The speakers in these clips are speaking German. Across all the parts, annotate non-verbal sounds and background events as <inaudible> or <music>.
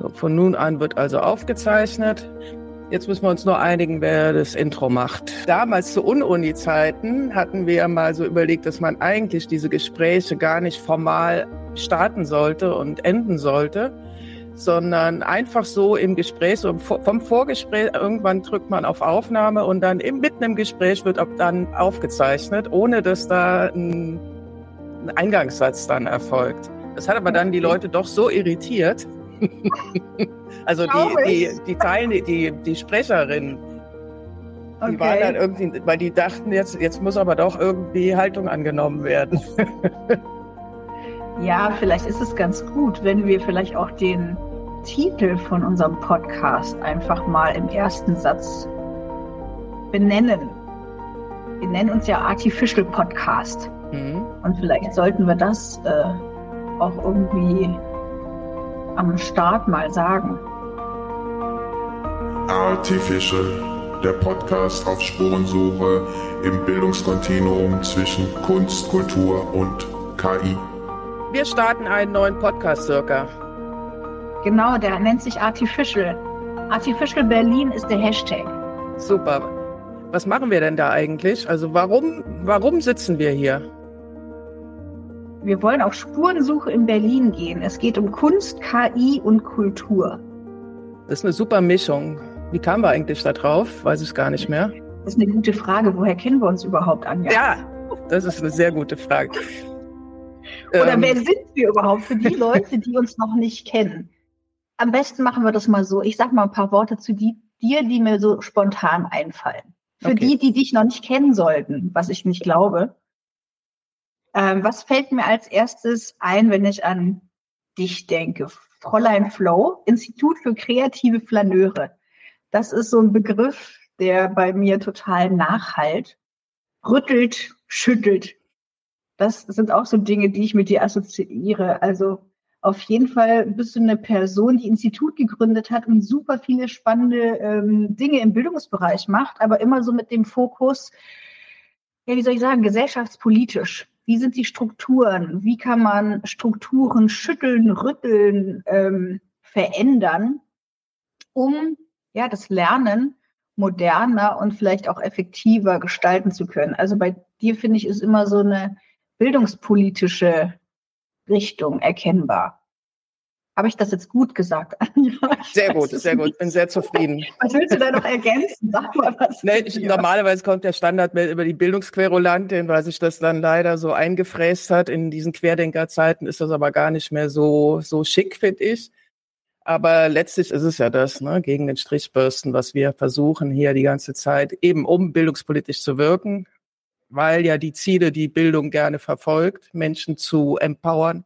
So, von nun an wird also aufgezeichnet. Jetzt müssen wir uns nur einigen, wer das Intro macht. Damals zu Un-Uni-Zeiten hatten wir mal so überlegt, dass man eigentlich diese Gespräche gar nicht formal starten sollte und enden sollte, sondern einfach so im Gespräch, so vom Vorgespräch, irgendwann drückt man auf Aufnahme und dann mitten im Gespräch wird dann aufgezeichnet, ohne dass da ein Eingangssatz dann erfolgt. Das hat aber dann die Leute doch so irritiert. <laughs> also die, die, die Teilnehmer, die, die Sprecherinnen, die waren dann irgendwie, weil die dachten, jetzt, jetzt muss aber doch irgendwie Haltung angenommen werden. ja, vielleicht ist es ganz gut, wenn wir vielleicht auch den Titel von unserem Podcast einfach mal im ersten Satz benennen. Wir nennen uns ja Artificial Podcast. Mhm. Und vielleicht sollten wir das äh, auch irgendwie am Start mal sagen. Artificial, der Podcast auf Spurensuche im Bildungskontinuum zwischen Kunst, Kultur und KI. Wir starten einen neuen Podcast-Circa. Genau, der nennt sich Artificial. Artificial Berlin ist der Hashtag. Super. Was machen wir denn da eigentlich? Also warum, warum sitzen wir hier? Wir wollen auf Spurensuche in Berlin gehen. Es geht um Kunst, KI und Kultur. Das ist eine super Mischung. Wie kamen wir eigentlich da drauf? Weiß ich gar nicht mehr. Das ist eine gute Frage. Woher kennen wir uns überhaupt, Anja? Ja, das ist eine sehr gute Frage. <laughs> Oder ähm, wer sind wir überhaupt für die Leute, die uns noch nicht kennen? Am besten machen wir das mal so. Ich sage mal ein paar Worte zu die, dir, die mir so spontan einfallen. Für okay. die, die dich noch nicht kennen sollten, was ich nicht glaube. Ähm, was fällt mir als erstes ein, wenn ich an dich denke? Fräulein Flow, Institut für kreative Flaneure. Das ist so ein Begriff, der bei mir total nachhalt. Rüttelt, schüttelt. Das sind auch so Dinge, die ich mit dir assoziiere. Also auf jeden Fall bist du eine Person, die Institut gegründet hat und super viele spannende ähm, Dinge im Bildungsbereich macht, aber immer so mit dem Fokus, ja, wie soll ich sagen, gesellschaftspolitisch. Wie sind die Strukturen? Wie kann man Strukturen schütteln, rütteln, ähm, verändern, um ja das Lernen moderner und vielleicht auch effektiver gestalten zu können? Also bei dir finde ich ist immer so eine bildungspolitische Richtung erkennbar. Habe ich das jetzt gut gesagt, Anja? Sehr gut, sehr gut. Bin sehr zufrieden. Was willst du da noch ergänzen? Sag mal was. Nee, ich, normalerweise kommt der Standard über die Bildungsquerulantin, weil sich das dann leider so eingefräst hat. In diesen Querdenkerzeiten ist das aber gar nicht mehr so, so schick, finde ich. Aber letztlich ist es ja das, ne, gegen den Strichbürsten, was wir versuchen hier die ganze Zeit, eben um bildungspolitisch zu wirken, weil ja die Ziele, die Bildung gerne verfolgt, Menschen zu empowern,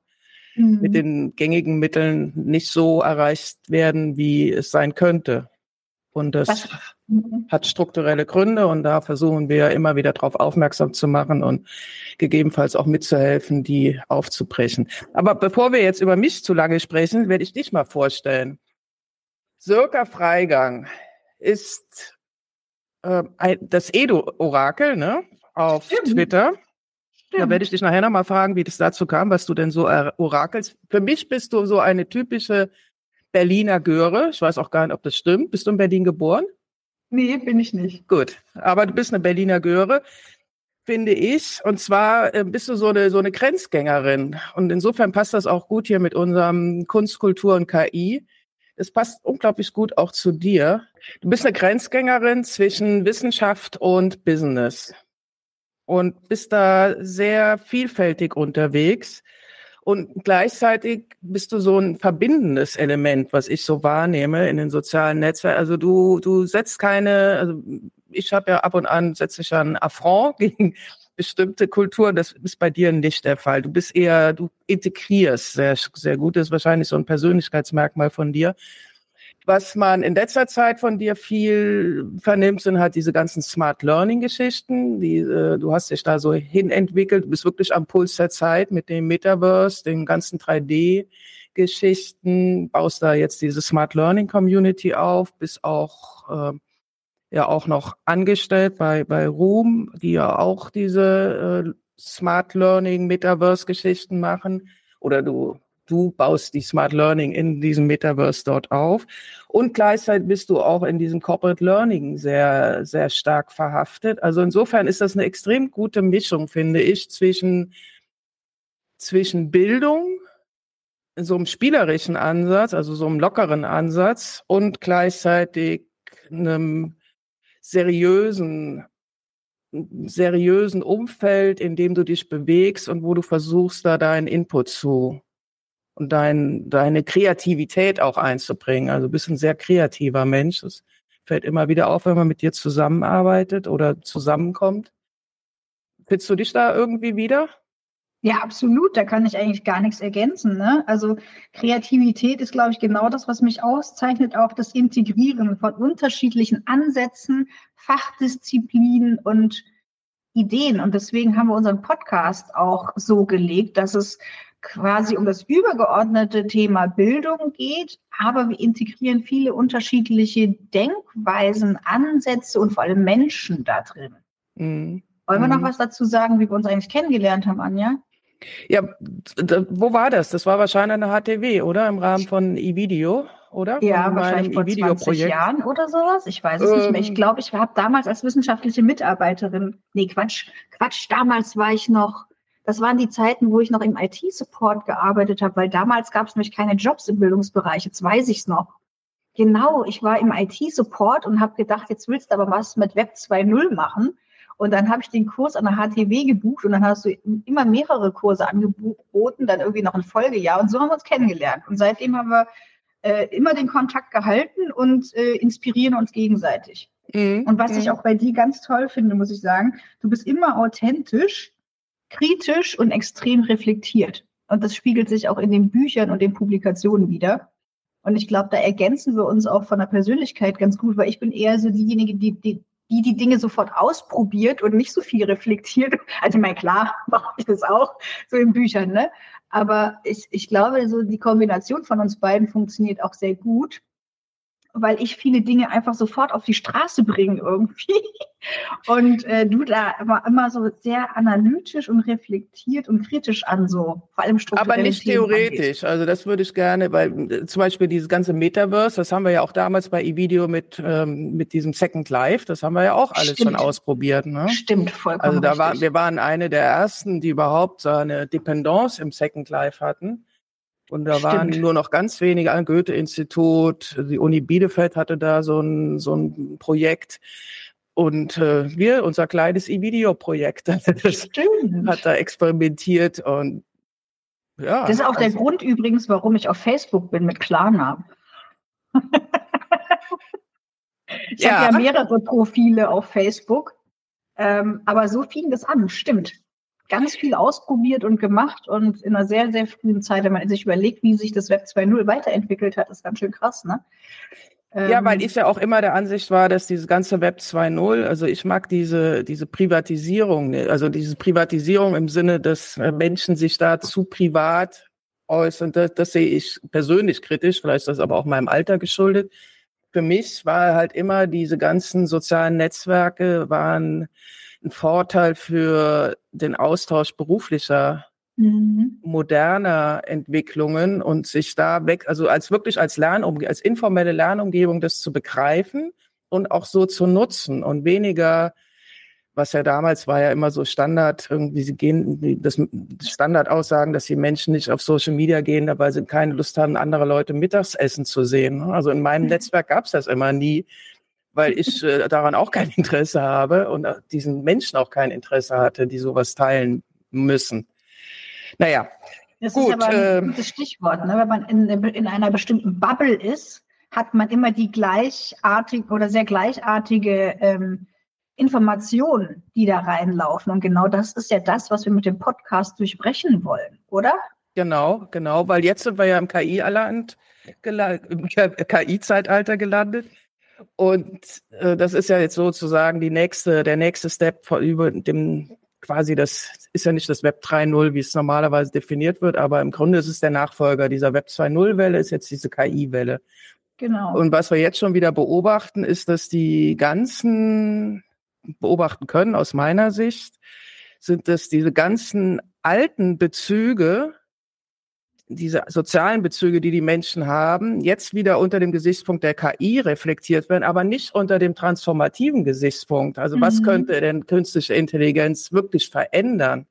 mhm. mit den gängigen Mitteln nicht so erreicht werden, wie es sein könnte. Und das? Mhm. hat strukturelle Gründe und da versuchen wir immer wieder darauf aufmerksam zu machen und gegebenenfalls auch mitzuhelfen, die aufzubrechen. Aber bevor wir jetzt über mich zu lange sprechen, werde ich dich mal vorstellen. Sirka Freigang ist äh, das Edo-Orakel ne, auf Stimmt. Twitter. Da werde ich dich nachher nochmal fragen, wie das dazu kam, was du denn so orakelst. Für mich bist du so eine typische Berliner Göre. Ich weiß auch gar nicht, ob das stimmt. Bist du in Berlin geboren? Nee, bin ich nicht. Gut, aber du bist eine Berliner Göre, finde ich. Und zwar äh, bist du so eine, so eine Grenzgängerin. Und insofern passt das auch gut hier mit unserem Kunst, Kultur und KI. Es passt unglaublich gut auch zu dir. Du bist eine Grenzgängerin zwischen Wissenschaft und Business und bist da sehr vielfältig unterwegs. Und gleichzeitig bist du so ein verbindendes Element, was ich so wahrnehme in den sozialen Netzwerken. Also du, du setzt keine, also ich habe ja ab und an setze ich ein Affront <laughs> gegen bestimmte Kulturen. Das ist bei dir nicht der Fall. Du bist eher, du integrierst sehr, sehr gut. Das ist wahrscheinlich so ein Persönlichkeitsmerkmal von dir. Was man in letzter Zeit von dir viel vernimmt, sind halt diese ganzen Smart Learning Geschichten. Die, äh, du hast dich da so hinentwickelt, du bist wirklich am Puls der Zeit mit dem Metaverse, den ganzen 3D Geschichten, baust da jetzt diese Smart Learning Community auf, bist auch äh, ja auch noch angestellt bei bei Room, die ja auch diese äh, Smart Learning Metaverse Geschichten machen. Oder du du baust die Smart Learning in diesem Metaverse dort auf. Und gleichzeitig bist du auch in diesem Corporate Learning sehr, sehr stark verhaftet. Also insofern ist das eine extrem gute Mischung, finde ich, zwischen, zwischen Bildung, so einem spielerischen Ansatz, also so einem lockeren Ansatz und gleichzeitig einem seriösen seriösen Umfeld, in dem du dich bewegst und wo du versuchst, da deinen Input zu und dein, deine Kreativität auch einzubringen. Also du bist ein sehr kreativer Mensch. Das fällt immer wieder auf, wenn man mit dir zusammenarbeitet oder zusammenkommt. Findest du dich da irgendwie wieder? Ja, absolut. Da kann ich eigentlich gar nichts ergänzen. Ne? Also Kreativität ist, glaube ich, genau das, was mich auszeichnet, auch das Integrieren von unterschiedlichen Ansätzen, Fachdisziplinen und Ideen. Und deswegen haben wir unseren Podcast auch so gelegt, dass es quasi um das übergeordnete Thema Bildung geht, aber wir integrieren viele unterschiedliche Denkweisen, Ansätze und vor allem Menschen da drin. Mhm. Wollen wir noch mhm. was dazu sagen, wie wir uns eigentlich kennengelernt haben, Anja? Ja, wo war das? Das war wahrscheinlich eine HTW, oder? Im Rahmen von eVideo, oder? Ja, von wahrscheinlich vor 20 Jahren oder sowas. Ich weiß es ähm, nicht mehr. Ich ähm. glaube, ich habe damals als wissenschaftliche Mitarbeiterin, nee, Quatsch, Quatsch, damals war ich noch, das waren die Zeiten, wo ich noch im IT-Support gearbeitet habe, weil damals gab es nämlich keine Jobs im Bildungsbereich. Jetzt weiß ich es noch. Genau, ich war im IT-Support und habe gedacht, jetzt willst du aber was mit Web 2.0 machen. Und dann habe ich den Kurs an der HTW gebucht und dann hast du immer mehrere Kurse angeboten, dann irgendwie noch ein Folgejahr. Und so haben wir uns kennengelernt. Und seitdem haben wir äh, immer den Kontakt gehalten und äh, inspirieren uns gegenseitig. Mhm. Und was ich mhm. auch bei dir ganz toll finde, muss ich sagen, du bist immer authentisch, kritisch und extrem reflektiert. Und das spiegelt sich auch in den Büchern und den Publikationen wieder. Und ich glaube, da ergänzen wir uns auch von der Persönlichkeit ganz gut, weil ich bin eher so diejenige, die, die die die Dinge sofort ausprobiert und nicht so viel reflektiert. <laughs> Also ich meine, klar <laughs> mache ich das auch so in Büchern, ne? Aber ich, ich glaube, so die Kombination von uns beiden funktioniert auch sehr gut weil ich viele Dinge einfach sofort auf die Straße bringe irgendwie. <laughs> Und äh, du da immer, immer so sehr analytisch und reflektiert und kritisch an so, vor allem strukturell. Aber nicht Themen theoretisch. Angeht. Also das würde ich gerne, weil äh, zum Beispiel dieses ganze Metaverse, das haben wir ja auch damals bei eVideo mit, ähm, mit diesem Second Life, das haben wir ja auch alles Stimmt. schon ausprobiert. Ne? Stimmt, vollkommen. Also da war, wir waren eine der ersten, die überhaupt so eine Dependance im Second Life hatten. Und da Stimmt. waren nur noch ganz wenige am Goethe-Institut. Die Uni Bielefeld hatte da so ein, so ein Projekt. Und äh, wir, unser kleines E-Video-Projekt, <laughs> hat da experimentiert und ja. Das ist auch also, der Grund übrigens, warum ich auf Facebook bin mit Klarnamen. <laughs> ich ja. habe ja mehrere Profile auf Facebook, ähm, aber so fing das an, stimmt ganz viel ausprobiert und gemacht und in einer sehr, sehr frühen Zeit, wenn man sich überlegt, wie sich das Web 2.0 weiterentwickelt hat, ist ganz schön krass, ne? Ja, weil ähm, ich ja auch immer der Ansicht war, dass dieses ganze Web 2.0, also ich mag diese, diese Privatisierung, ne, also diese Privatisierung im Sinne, dass äh, Menschen sich da zu privat äußern, das, das sehe ich persönlich kritisch, vielleicht ist das aber auch meinem Alter geschuldet. Für mich war halt immer diese ganzen sozialen Netzwerke waren ein Vorteil für den Austausch beruflicher, mhm. moderner Entwicklungen und sich da weg, also als wirklich als Lernumgebung, als informelle Lernumgebung das zu begreifen und auch so zu nutzen und weniger was ja damals war ja immer so Standard, irgendwie sie gehen, das Standardaussagen, dass die Menschen nicht auf Social Media gehen, weil sie keine Lust haben, andere Leute Mittagsessen zu sehen. Also in meinem mhm. Netzwerk gab es das immer nie weil ich äh, daran auch kein <laughs> Interesse habe und äh, diesen Menschen auch kein Interesse hatte, die sowas teilen müssen. Naja. Das gut, ist aber ein äh, gutes Stichwort. Ne? Wenn man in, in einer bestimmten Bubble ist, hat man immer die gleichartige oder sehr gleichartige ähm, Informationen, die da reinlaufen. Und genau das ist ja das, was wir mit dem Podcast durchbrechen wollen, oder? Genau, genau, weil jetzt sind wir ja im KI-Zeitalter gelandet. Und äh, das ist ja jetzt sozusagen die nächste, der nächste Step über dem quasi das ist ja nicht das Web 3.0, wie es normalerweise definiert wird, aber im Grunde ist es der Nachfolger dieser Web 2.0 Welle, ist jetzt diese KI-Welle. Genau. Und was wir jetzt schon wieder beobachten, ist, dass die ganzen beobachten können aus meiner Sicht, sind dass diese ganzen alten Bezüge diese sozialen Bezüge, die die Menschen haben, jetzt wieder unter dem Gesichtspunkt der KI reflektiert werden, aber nicht unter dem transformativen Gesichtspunkt. Also mhm. was könnte denn künstliche Intelligenz wirklich verändern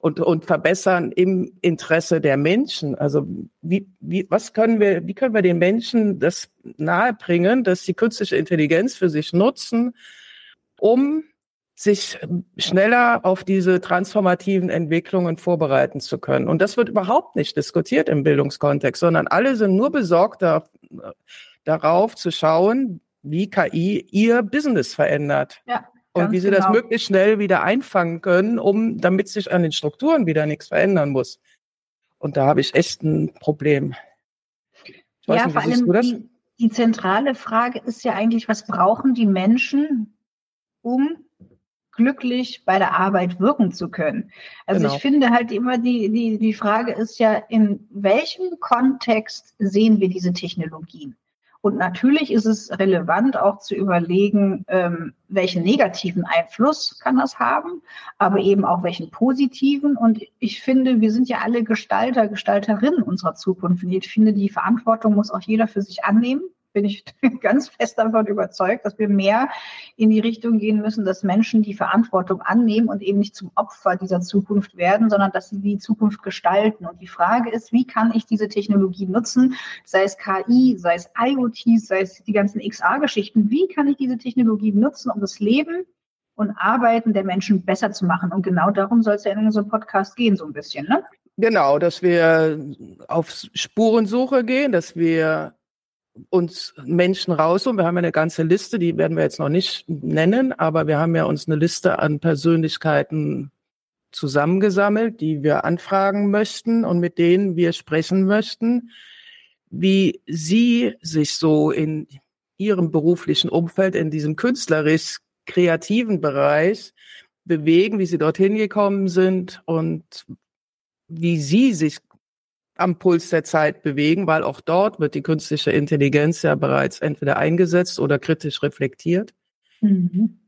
und, und verbessern im Interesse der Menschen? Also wie, wie, was können wir, wie können wir den Menschen das nahebringen, dass sie künstliche Intelligenz für sich nutzen, um sich schneller auf diese transformativen Entwicklungen vorbereiten zu können. Und das wird überhaupt nicht diskutiert im Bildungskontext, sondern alle sind nur besorgt da, darauf zu schauen, wie KI ihr Business verändert. Ja, und wie sie genau. das möglichst schnell wieder einfangen können, um, damit sich an den Strukturen wieder nichts verändern muss. Und da habe ich echt ein Problem. Ich weiß ja, nicht, vor allem die, die zentrale Frage ist ja eigentlich, was brauchen die Menschen, um glücklich bei der Arbeit wirken zu können. Also genau. ich finde halt immer die, die, die Frage ist ja, in welchem Kontext sehen wir diese Technologien? Und natürlich ist es relevant auch zu überlegen, ähm, welchen negativen Einfluss kann das haben, aber eben auch welchen positiven. Und ich finde, wir sind ja alle Gestalter, Gestalterinnen unserer Zukunft. Und ich finde, die Verantwortung muss auch jeder für sich annehmen bin ich <laughs> ganz fest davon überzeugt, dass wir mehr in die Richtung gehen müssen, dass Menschen die Verantwortung annehmen und eben nicht zum Opfer dieser Zukunft werden, sondern dass sie die Zukunft gestalten. Und die Frage ist, wie kann ich diese Technologie nutzen, sei es KI, sei es IoT, sei es die ganzen XR-Geschichten, wie kann ich diese Technologie nutzen, um das Leben und Arbeiten der Menschen besser zu machen? Und genau darum soll es ja in unserem Podcast gehen, so ein bisschen, ne? Genau, dass wir auf Spurensuche gehen, dass wir uns Menschen raus und wir haben ja eine ganze Liste, die werden wir jetzt noch nicht nennen, aber wir haben ja uns eine Liste an Persönlichkeiten zusammengesammelt, die wir anfragen möchten und mit denen wir sprechen möchten, wie sie sich so in ihrem beruflichen Umfeld, in diesem künstlerisch kreativen Bereich bewegen, wie sie dorthin gekommen sind und wie sie sich am Puls der Zeit bewegen, weil auch dort wird die künstliche Intelligenz ja bereits entweder eingesetzt oder kritisch reflektiert. Mhm.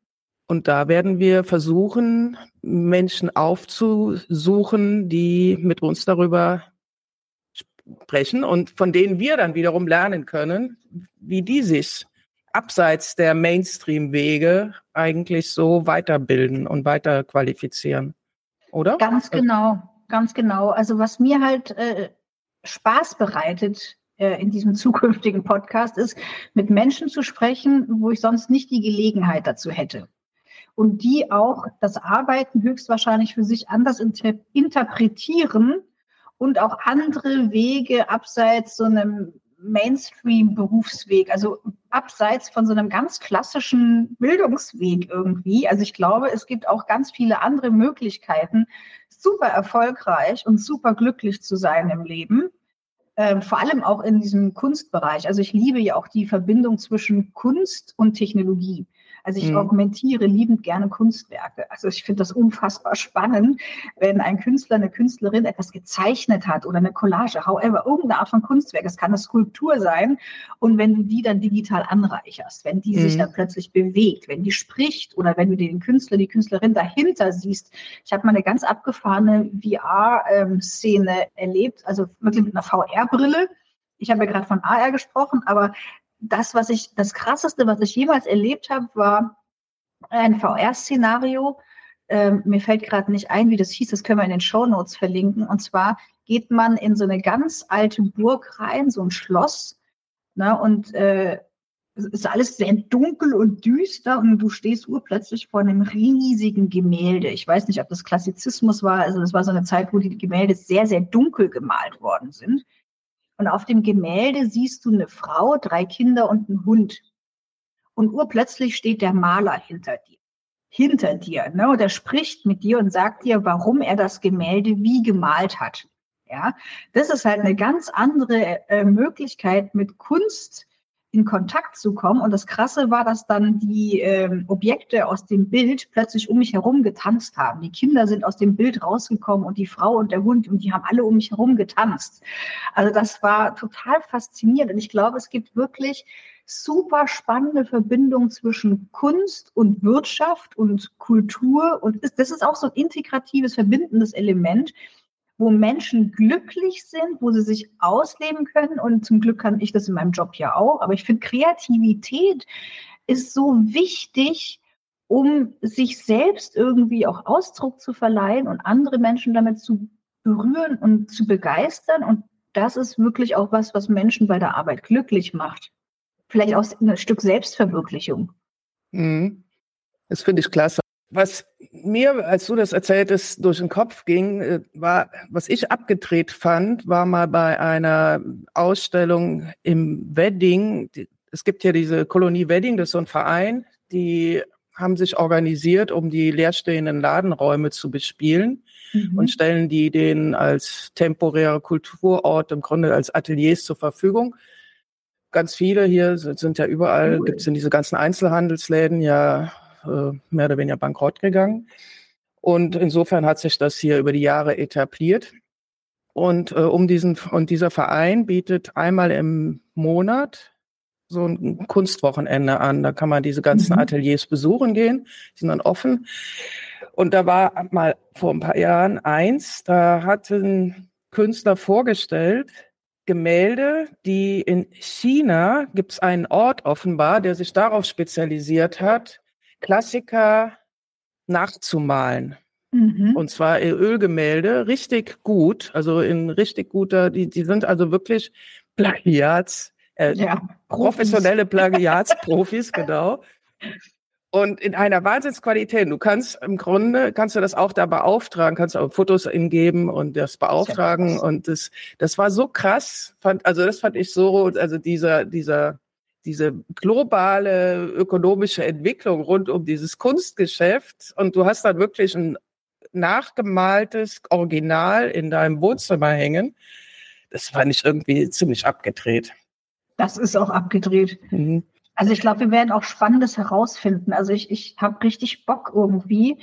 Und da werden wir versuchen, Menschen aufzusuchen, die mit uns darüber sprechen und von denen wir dann wiederum lernen können, wie die sich abseits der Mainstream-Wege eigentlich so weiterbilden und weiter qualifizieren. Oder? Ganz genau, ganz genau. Also was mir halt äh, Spaß bereitet äh, in diesem <laughs> zukünftigen Podcast, ist, mit Menschen zu sprechen, wo ich sonst nicht die Gelegenheit dazu hätte. Und die auch das Arbeiten höchstwahrscheinlich für sich anders inter interpretieren und auch andere Wege abseits so einem Mainstream-Berufsweg, also abseits von so einem ganz klassischen Bildungsweg irgendwie. Also ich glaube, es gibt auch ganz viele andere Möglichkeiten, super erfolgreich und super glücklich zu sein im Leben. Ähm, vor allem auch in diesem Kunstbereich. Also ich liebe ja auch die Verbindung zwischen Kunst und Technologie. Also ich mhm. augmentiere liebend gerne Kunstwerke. Also ich finde das unfassbar spannend, wenn ein Künstler, eine Künstlerin etwas gezeichnet hat oder eine Collage, however, irgendeine Art von Kunstwerk. Es kann eine Skulptur sein. Und wenn du die dann digital anreicherst, wenn die mhm. sich dann plötzlich bewegt, wenn die spricht oder wenn du den Künstler, die Künstlerin dahinter siehst. Ich habe mal eine ganz abgefahrene VR-Szene erlebt, also wirklich mit einer VR-Brille. Ich habe ja gerade von AR gesprochen, aber das, was ich, das krasseste, was ich jemals erlebt habe, war ein VR-Szenario. Ähm, mir fällt gerade nicht ein, wie das hieß, das können wir in den Show Notes verlinken. Und zwar geht man in so eine ganz alte Burg rein, so ein Schloss. Ne, und äh, es ist alles sehr dunkel und düster und du stehst urplötzlich vor einem riesigen Gemälde. Ich weiß nicht, ob das Klassizismus war. Also das war so eine Zeit, wo die Gemälde sehr, sehr dunkel gemalt worden sind. Und auf dem Gemälde siehst du eine Frau, drei Kinder und einen Hund. Und urplötzlich steht der Maler hinter dir. Hinter dir. Ne? Und er spricht mit dir und sagt dir, warum er das Gemälde wie gemalt hat. Ja, das ist halt eine ganz andere äh, Möglichkeit, mit Kunst in Kontakt zu kommen. Und das Krasse war, dass dann die ähm, Objekte aus dem Bild plötzlich um mich herum getanzt haben. Die Kinder sind aus dem Bild rausgekommen und die Frau und der Hund und die haben alle um mich herum getanzt. Also das war total faszinierend. Und ich glaube, es gibt wirklich super spannende Verbindungen zwischen Kunst und Wirtschaft und Kultur. Und das ist auch so ein integratives, verbindendes Element. Wo Menschen glücklich sind, wo sie sich ausleben können. Und zum Glück kann ich das in meinem Job ja auch. Aber ich finde, Kreativität ist so wichtig, um sich selbst irgendwie auch Ausdruck zu verleihen und andere Menschen damit zu berühren und zu begeistern. Und das ist wirklich auch was, was Menschen bei der Arbeit glücklich macht. Vielleicht auch ein Stück Selbstverwirklichung. Mhm. Das finde ich klasse. Was mir, als du das erzähltest, durch den Kopf ging, äh, war, was ich abgedreht fand, war mal bei einer Ausstellung im Wedding. Es gibt ja diese Kolonie Wedding, das ist so ein Verein, die haben sich organisiert, um die leerstehenden Ladenräume zu bespielen mhm. und stellen die denen als temporäre Kulturort im Grunde als Ateliers zur Verfügung. Ganz viele hier sind, ja überall, cool. gibt es in diese ganzen Einzelhandelsläden ja mehr oder weniger bankrott gegangen. Und insofern hat sich das hier über die Jahre etabliert. Und äh, um diesen und dieser Verein bietet einmal im Monat so ein Kunstwochenende an. Da kann man diese ganzen mhm. Ateliers besuchen gehen. Die sind dann offen. Und da war mal vor ein paar Jahren eins, da hat ein Künstler vorgestellt, Gemälde, die in China gibt es einen Ort offenbar, der sich darauf spezialisiert hat, Klassiker nachzumalen. Mhm. Und zwar Ölgemälde, richtig gut, also in richtig guter, die, die sind also wirklich Plagiats, äh, ja, professionelle <laughs> Plagiatsprofis, genau. Und in einer Wahnsinnsqualität. Du kannst im Grunde, kannst du das auch da beauftragen, kannst auch Fotos ingeben und das beauftragen. Das und das, das war so krass. Fand, also das fand ich so, also dieser, dieser, diese globale ökonomische Entwicklung rund um dieses Kunstgeschäft. Und du hast dann wirklich ein nachgemaltes Original in deinem Wohnzimmer hängen. Das fand ich irgendwie ziemlich abgedreht. Das ist auch abgedreht. Mhm. Also ich glaube, wir werden auch Spannendes herausfinden. Also ich, ich habe richtig Bock irgendwie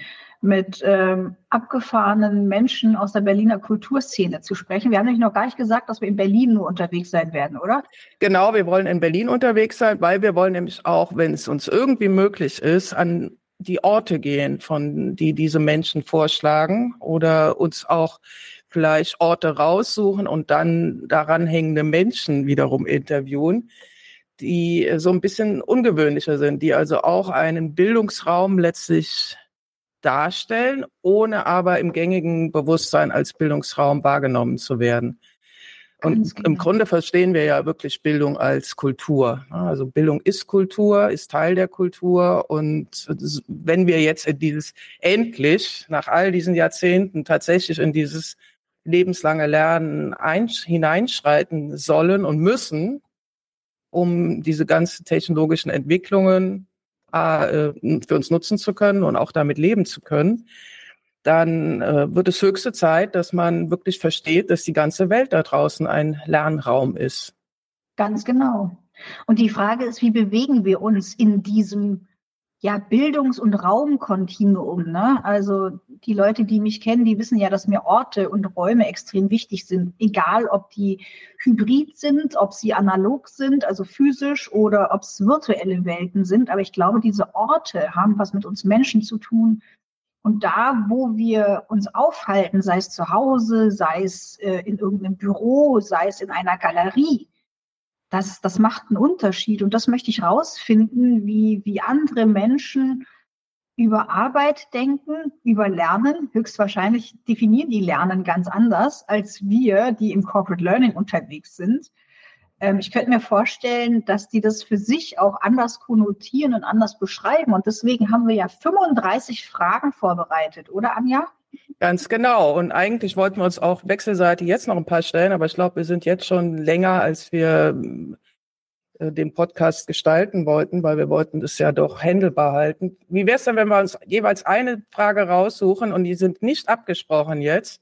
mit ähm, abgefahrenen Menschen aus der Berliner Kulturszene zu sprechen. Wir haben nämlich noch gar nicht gesagt, dass wir in Berlin nur unterwegs sein werden, oder? Genau, wir wollen in Berlin unterwegs sein, weil wir wollen nämlich auch, wenn es uns irgendwie möglich ist, an die Orte gehen, von die diese Menschen vorschlagen oder uns auch vielleicht Orte raussuchen und dann daran hängende Menschen wiederum interviewen die so ein bisschen ungewöhnlicher sind, die also auch einen Bildungsraum letztlich darstellen, ohne aber im gängigen Bewusstsein als Bildungsraum wahrgenommen zu werden. Und im Grunde verstehen wir ja wirklich Bildung als Kultur. Also Bildung ist Kultur, ist Teil der Kultur. Und wenn wir jetzt in dieses endlich nach all diesen Jahrzehnten tatsächlich in dieses lebenslange Lernen hineinschreiten sollen und müssen, um diese ganzen technologischen Entwicklungen äh, für uns nutzen zu können und auch damit leben zu können, dann äh, wird es höchste Zeit, dass man wirklich versteht, dass die ganze Welt da draußen ein Lernraum ist. Ganz genau. Und die Frage ist, wie bewegen wir uns in diesem ja, Bildungs- und Raumkontinuum. Ne? Also die Leute, die mich kennen, die wissen ja, dass mir Orte und Räume extrem wichtig sind. Egal, ob die hybrid sind, ob sie analog sind, also physisch, oder ob es virtuelle Welten sind. Aber ich glaube, diese Orte haben was mit uns Menschen zu tun. Und da, wo wir uns aufhalten, sei es zu Hause, sei es äh, in irgendeinem Büro, sei es in einer Galerie, das, das macht einen Unterschied. Und das möchte ich rausfinden, wie, wie andere Menschen über Arbeit denken, über Lernen. Höchstwahrscheinlich definieren die Lernen ganz anders als wir, die im Corporate Learning unterwegs sind. Ähm, ich könnte mir vorstellen, dass die das für sich auch anders konnotieren und anders beschreiben. Und deswegen haben wir ja 35 Fragen vorbereitet, oder Anja? Ganz genau. Und eigentlich wollten wir uns auch wechselseitig jetzt noch ein paar stellen, aber ich glaube, wir sind jetzt schon länger, als wir äh, den Podcast gestalten wollten, weil wir wollten das ja doch handelbar halten. Wie wäre es denn, wenn wir uns jeweils eine Frage raussuchen und die sind nicht abgesprochen jetzt?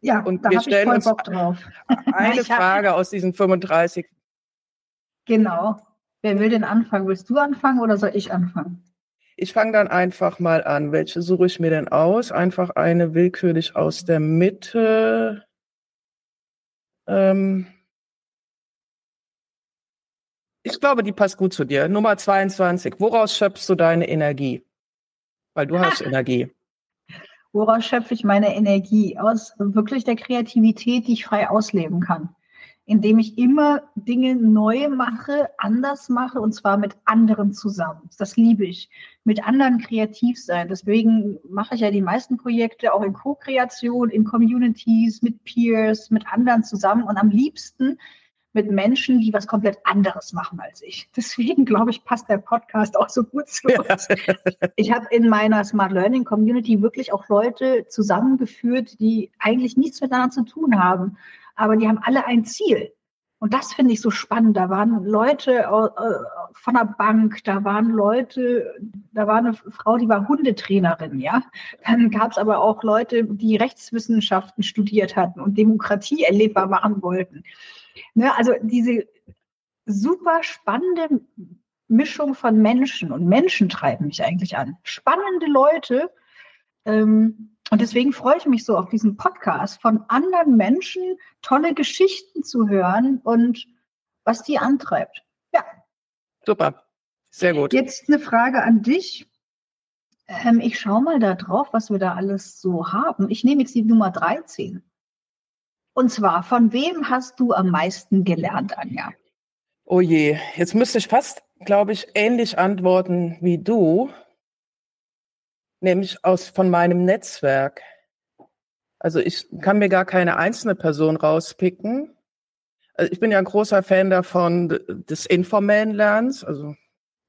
Ja, und da wir stellen uns <laughs> <laughs> eine Frage aus diesen 35. Genau. Wer will denn anfangen? Willst du anfangen oder soll ich anfangen? Ich fange dann einfach mal an. Welche suche ich mir denn aus? Einfach eine willkürlich aus der Mitte. Ähm ich glaube, die passt gut zu dir. Nummer 22. Woraus schöpfst du deine Energie? Weil du hast Energie. Woraus schöpfe ich meine Energie? Aus wirklich der Kreativität, die ich frei ausleben kann. Indem ich immer Dinge neu mache, anders mache und zwar mit anderen zusammen. Das liebe ich. Mit anderen kreativ sein. Deswegen mache ich ja die meisten Projekte auch in Co-Kreation, in Communities, mit Peers, mit anderen zusammen und am liebsten mit Menschen, die was komplett anderes machen als ich. <laughs> Deswegen glaube ich, passt der Podcast auch so gut zu uns. Ich habe in meiner Smart Learning Community wirklich auch Leute zusammengeführt, die eigentlich nichts miteinander zu tun haben, aber die haben alle ein Ziel. Und das finde ich so spannend. Da waren Leute äh, von der Bank, da waren Leute, da war eine Frau, die war Hundetrainerin, ja. Dann gab es aber auch Leute, die Rechtswissenschaften studiert hatten und Demokratie erlebbar machen wollten. Ne, also diese super spannende Mischung von Menschen und Menschen treiben mich eigentlich an. Spannende Leute. Ähm, und deswegen freue ich mich so auf diesen Podcast, von anderen Menschen tolle Geschichten zu hören und was die antreibt. Ja. Super. Sehr gut. Jetzt eine Frage an dich. Ähm, ich schaue mal da drauf, was wir da alles so haben. Ich nehme jetzt die Nummer 13. Und zwar, von wem hast du am meisten gelernt, Anja? Oh je, jetzt müsste ich fast, glaube ich, ähnlich antworten wie du, nämlich aus von meinem Netzwerk. Also ich kann mir gar keine einzelne Person rauspicken. Also ich bin ja ein großer Fan davon des informellen Lernens. Also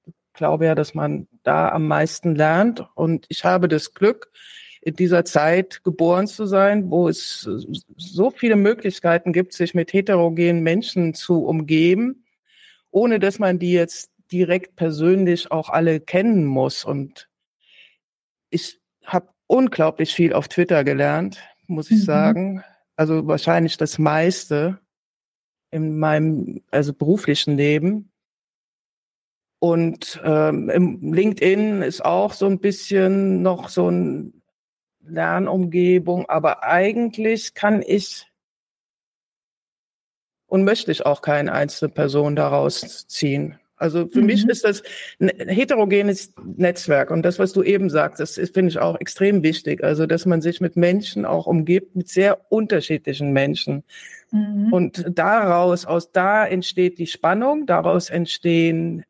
ich glaube ja, dass man da am meisten lernt. Und ich habe das Glück, in dieser Zeit geboren zu sein, wo es so viele Möglichkeiten gibt, sich mit heterogenen Menschen zu umgeben, ohne dass man die jetzt direkt persönlich auch alle kennen muss. Und ich habe unglaublich viel auf Twitter gelernt, muss ich mhm. sagen. Also wahrscheinlich das meiste in meinem also beruflichen Leben. Und ähm, im LinkedIn ist auch so ein bisschen noch so ein Lernumgebung, aber eigentlich kann ich und möchte ich auch keine einzelne Person daraus ziehen. Also für mhm. mich ist das ein heterogenes Netzwerk und das, was du eben sagst, das finde ich auch extrem wichtig. Also, dass man sich mit Menschen auch umgibt, mit sehr unterschiedlichen Menschen. Mhm. Und daraus, aus da entsteht die Spannung, daraus entstehen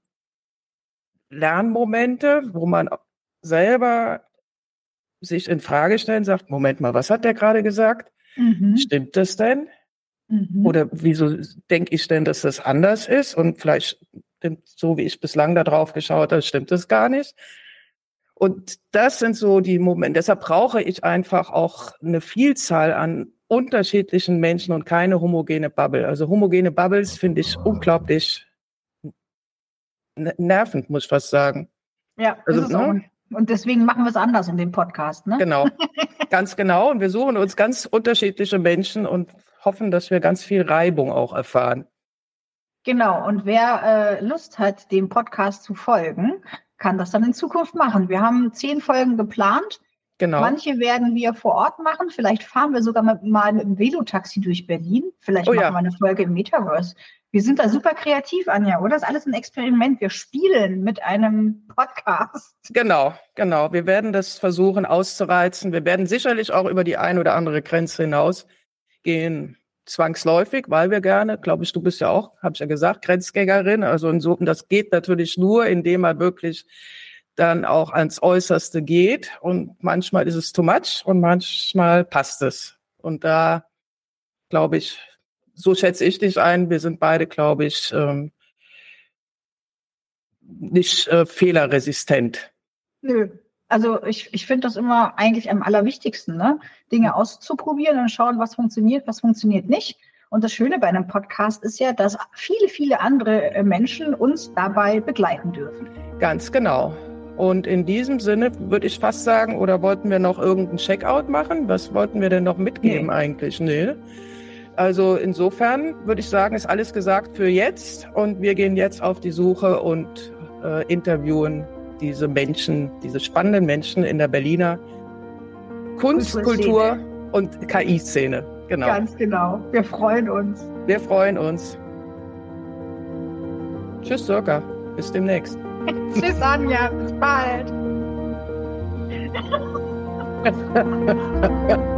Lernmomente, wo man selber sich in Frage stellen, sagt, Moment mal, was hat der gerade gesagt? Mhm. Stimmt das denn? Mhm. Oder wieso denke ich denn, dass das anders ist? Und vielleicht stimmt, so wie ich bislang da drauf geschaut habe, stimmt das gar nicht. Und das sind so die Momente. Deshalb brauche ich einfach auch eine Vielzahl an unterschiedlichen Menschen und keine homogene Bubble. Also homogene Bubbles finde ich unglaublich nervend, muss ich fast sagen. Ja, also, ne? Und deswegen machen wir es anders in dem Podcast, ne? Genau, <laughs> ganz genau. Und wir suchen uns ganz unterschiedliche Menschen und hoffen, dass wir ganz viel Reibung auch erfahren. Genau. Und wer äh, Lust hat, dem Podcast zu folgen, kann das dann in Zukunft machen. Wir haben zehn Folgen geplant. Genau. Manche werden wir vor Ort machen. Vielleicht fahren wir sogar mal mit dem Velotaxi durch Berlin. Vielleicht oh, machen ja. wir eine Folge im Metaverse. Wir sind da super kreativ, Anja, oder? Das ist alles ein Experiment. Wir spielen mit einem Podcast. Genau, genau. Wir werden das versuchen auszureizen. Wir werden sicherlich auch über die ein oder andere Grenze hinausgehen, zwangsläufig, weil wir gerne, glaube ich, du bist ja auch, habe ich ja gesagt, Grenzgängerin. Also insofern, das geht natürlich nur, indem man wirklich dann auch ans Äußerste geht. Und manchmal ist es too much und manchmal passt es. Und da, glaube ich, so schätze ich dich ein. Wir sind beide, glaube ich, ähm, nicht äh, fehlerresistent. Nö. Also ich, ich finde das immer eigentlich am allerwichtigsten, ne? Dinge auszuprobieren und schauen, was funktioniert, was funktioniert nicht. Und das Schöne bei einem Podcast ist ja, dass viele, viele andere äh, Menschen uns dabei begleiten dürfen. Ganz genau. Und in diesem Sinne würde ich fast sagen, oder wollten wir noch irgendeinen Checkout machen? Was wollten wir denn noch mitgeben nee. eigentlich? Nee. Also insofern würde ich sagen, ist alles gesagt für jetzt und wir gehen jetzt auf die Suche und äh, interviewen diese Menschen, diese spannenden Menschen in der Berliner Kunst, Kultur und KI-Szene. Genau. Ganz genau. Wir freuen uns. Wir freuen uns. Tschüss, Circa. Bis demnächst. <laughs> Tschüss, Anja. Bis bald. <laughs>